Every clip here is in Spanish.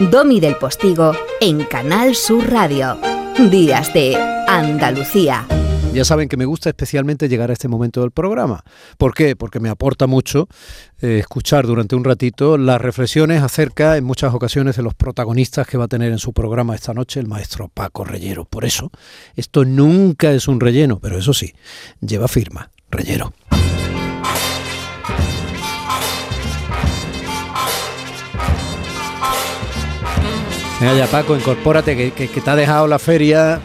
Domi del Postigo en Canal Sur Radio. Días de Andalucía. Ya saben que me gusta especialmente llegar a este momento del programa. ¿Por qué? Porque me aporta mucho eh, escuchar durante un ratito las reflexiones acerca, en muchas ocasiones, de los protagonistas que va a tener en su programa esta noche el maestro Paco Reyero. Por eso, esto nunca es un relleno, pero eso sí, lleva firma, Reyero. Venga ya, Paco, incorpórate, que, que, que te ha dejado la feria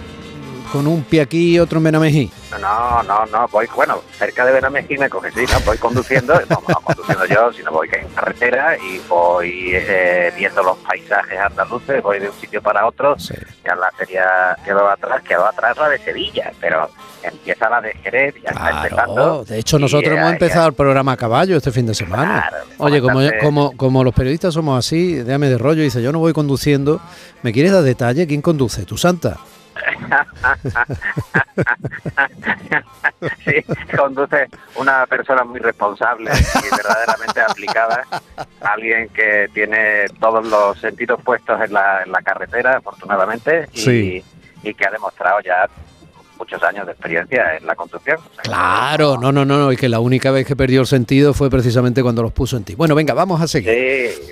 con un pie aquí y otro en Benamejí. No, no, no, voy, bueno, cerca de Benamejí me coge, sí, no, voy conduciendo, no, no conduciendo yo, sino voy en carretera y voy eh, viendo los paisajes andaluces, voy de un sitio para otro, Sí. ya la feria quedó atrás, quedó atrás la de Sevilla, pero empieza la de Jerez, ya está empezando. Claro, de hecho nosotros Y, hemos empezado el programa a caballo este fin de semana. Claro, Oye, como, como, como los periodistas somos así, déjame de rollo, dice, yo no voy conduciendo, ¿me quieres dar detalle? ¿Quién conduce? ¿Tu santa? Sí, conduce una persona muy responsable y verdaderamente aplicada, alguien que tiene todos los sentidos puestos en la, en la carretera, afortunadamente, y, Sí. y que ha demostrado ya muchos años de experiencia en la conducción. O sea, que Claro, no, no, no, no, y que la única vez que perdió el sentido fue precisamente cuando los puso en ti. Bueno, venga, vamos a seguir. Sí,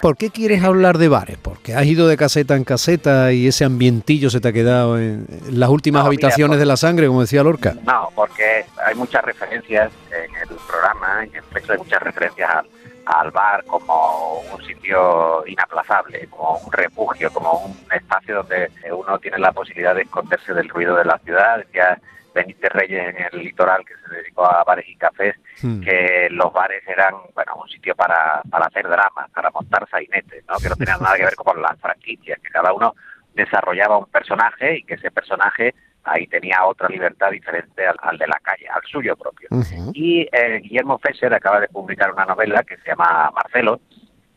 ¿Por qué quieres hablar de bares? Porque has ido de caseta en caseta y ese ambientillo se te ha quedado en las últimas No, mira, habitaciones por- de la sangre, como decía Lorca. No, porque hay muchas referencias en el programa, en el texto hay muchas referencias al, al bar como un sitio inaplazable, como un refugio, como un espacio donde uno tiene la posibilidad de esconderse del ruido de la ciudad. Decía Benítez Reyes en el litoral, que se dedicó a bares y cafés, Hmm. que los bares eran bueno un sitio para, para hacer dramas, para montar sainetes, ¿no? que no tenían nada que ver con las franquicias, que cada uno desarrollaba un personaje y que ese personaje ahí tenía otra libertad diferente al, al de la calle, al suyo propio. Y eh, Guillermo Fesser acaba de publicar una novela que se llama Marcelo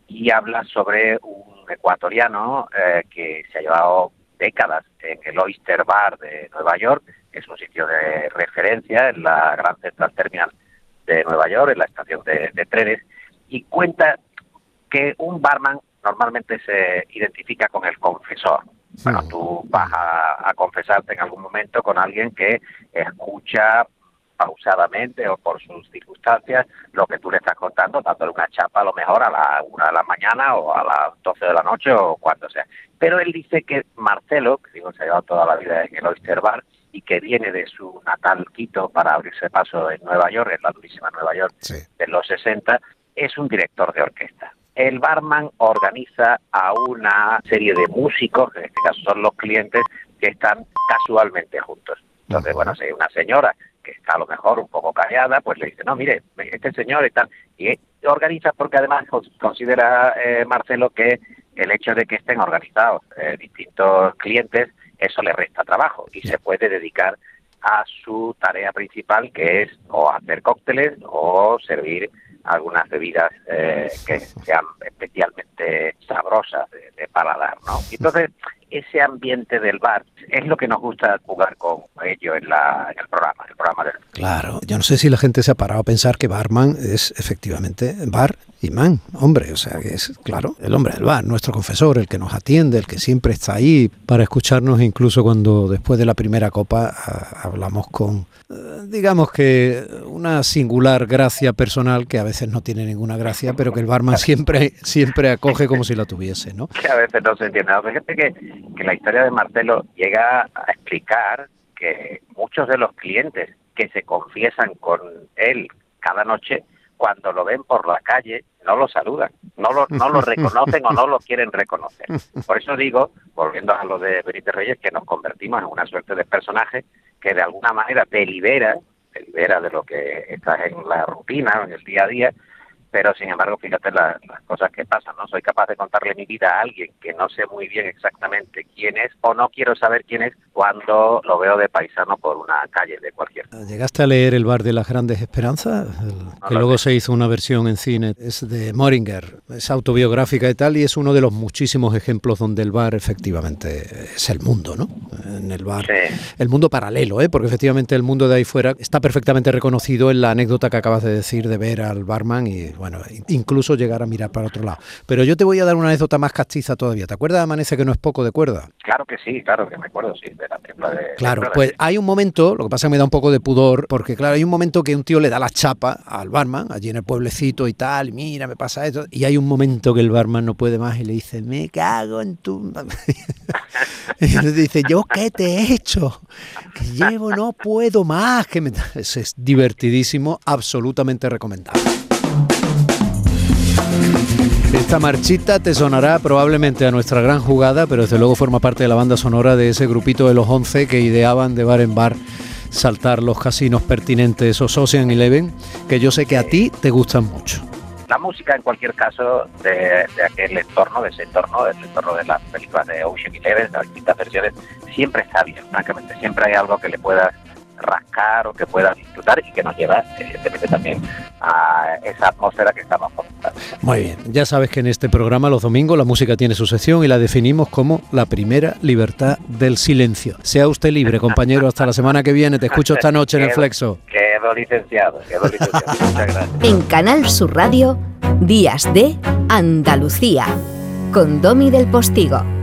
y habla sobre un ecuatoriano eh, que se ha llevado décadas en el Oyster Bar de Nueva York, que es un sitio de referencia en la Gran Central Terminal de Nueva York, en la estación de, de trenes, y cuenta que un barman normalmente se identifica con el confesor. Bueno, tú vas a, a confesarte en algún momento con alguien que escucha pausadamente o por sus circunstancias lo que tú le estás contando, dándole una chapa a lo mejor a la una de la mañana o a las 12 de la noche o cuando sea. Pero él dice que Marcelo, que digo, se ha llevado toda la vida en el Oyster Bar y que viene de su natal Quito para abrirse paso en Nueva York, en la durísima Nueva York Sí. de los 60, es un director de orquesta. El barman organiza a una serie de músicos, que en este caso son los clientes, que están casualmente juntos. Entonces, bueno, si hay una señora que está a lo mejor un poco callada, pues le dice, no, mire, este señor tal. Y organiza porque además cons- considera eh, Marcelo que el hecho de que estén organizados eh, distintos clientes, eso le resta trabajo y se puede dedicar a su tarea principal, que es o hacer cócteles o servir algunas bebidas eh, que sean especialmente sabrosas de, de paladar, ¿no? Entonces, ese ambiente del bar es lo que nos gusta jugar con ello en, la, en el programa, el programa del Claro, yo no sé si la gente se ha parado a pensar que barman es efectivamente bar y man, hombre, o sea, que es, claro, el hombre del bar, nuestro confesor, el que nos atiende, el que siempre está ahí para escucharnos, incluso cuando después de la primera copa a- hablamos con, eh, digamos que una singular gracia personal, que a veces no tiene ninguna gracia, pero que el barman siempre, siempre acoge como si la tuviese, ¿no? que a veces no se entiende. No, Fíjate que, que la historia de Marcelo llega a explicar que muchos de los clientes que se confiesan con él cada noche, cuando lo ven por la calle, no lo saludan, no lo, no lo reconocen o no lo quieren reconocer. Por eso digo, volviendo a lo de Benítez Reyes, que nos convertimos en una suerte de personaje que de alguna manera te libera, te libera de lo que estás en la rutina, en el día a día, pero sin embargo, fíjate la- las cosas que pasan, ¿no? Soy capaz de contarle mi vida a alguien que no sé muy bien exactamente quién es o no quiero saber quién es cuando lo veo de paisano por una calle de cualquier. ¿Llegaste a leer El bar de las grandes esperanzas? El- que lo luego leí. se hizo una versión en cine, es de Moringer, es autobiográfica y tal, y es uno de los muchísimos ejemplos donde el bar efectivamente es el mundo, ¿no? En el bar, Sí. el mundo paralelo, ¿eh? porque efectivamente el mundo de ahí fuera está perfectamente reconocido en la anécdota que acabas de decir de ver al barman y bueno, bueno, incluso llegar a mirar para otro lado. Pero yo te voy a dar una anécdota más castiza todavía. ¿Te acuerdas de Amanece que no es poco de cuerda? Claro que sí, claro que me acuerdo, sí, de la película de... Claro, pues hay un momento, lo que pasa es que me da un poco de pudor, porque claro, hay un momento que un tío le da la chapa al barman, allí en el pueblecito y tal, mira, me pasa esto, y hay un momento que el barman no puede más y le dice, me cago en tu... y le dice, ¿yo qué te he hecho? Que llevo, no puedo más. Que me... es divertidísimo, absolutamente recomendable. Esta marchita te sonará probablemente a nuestra gran jugada, pero desde luego forma parte de la banda sonora de ese grupito de los 11 que ideaban de bar en bar saltar los casinos pertinentes o Ocean Eleven, que yo sé que a ti te gustan mucho. La música, en cualquier caso, de, aquel entorno, de ese entorno, del entorno de las películas de Ocean Eleven, de las distintas versiones, siempre está bien, francamente. Siempre hay algo que le pueda rascar o que pueda disfrutar y que nos lleva, evidentemente, también a esa atmósfera que estamos comentando. Muy bien, ya sabes que en este programa los domingos la música tiene su sección y la definimos como la primera libertad del silencio. Sea usted libre, compañero, hasta la semana que viene. Te escucho esta noche en el Flexo. Quedo licenciado, quedo licenciado. Muchas gracias. En Canal Sur Radio, Días de Andalucía, con Domi del Postigo.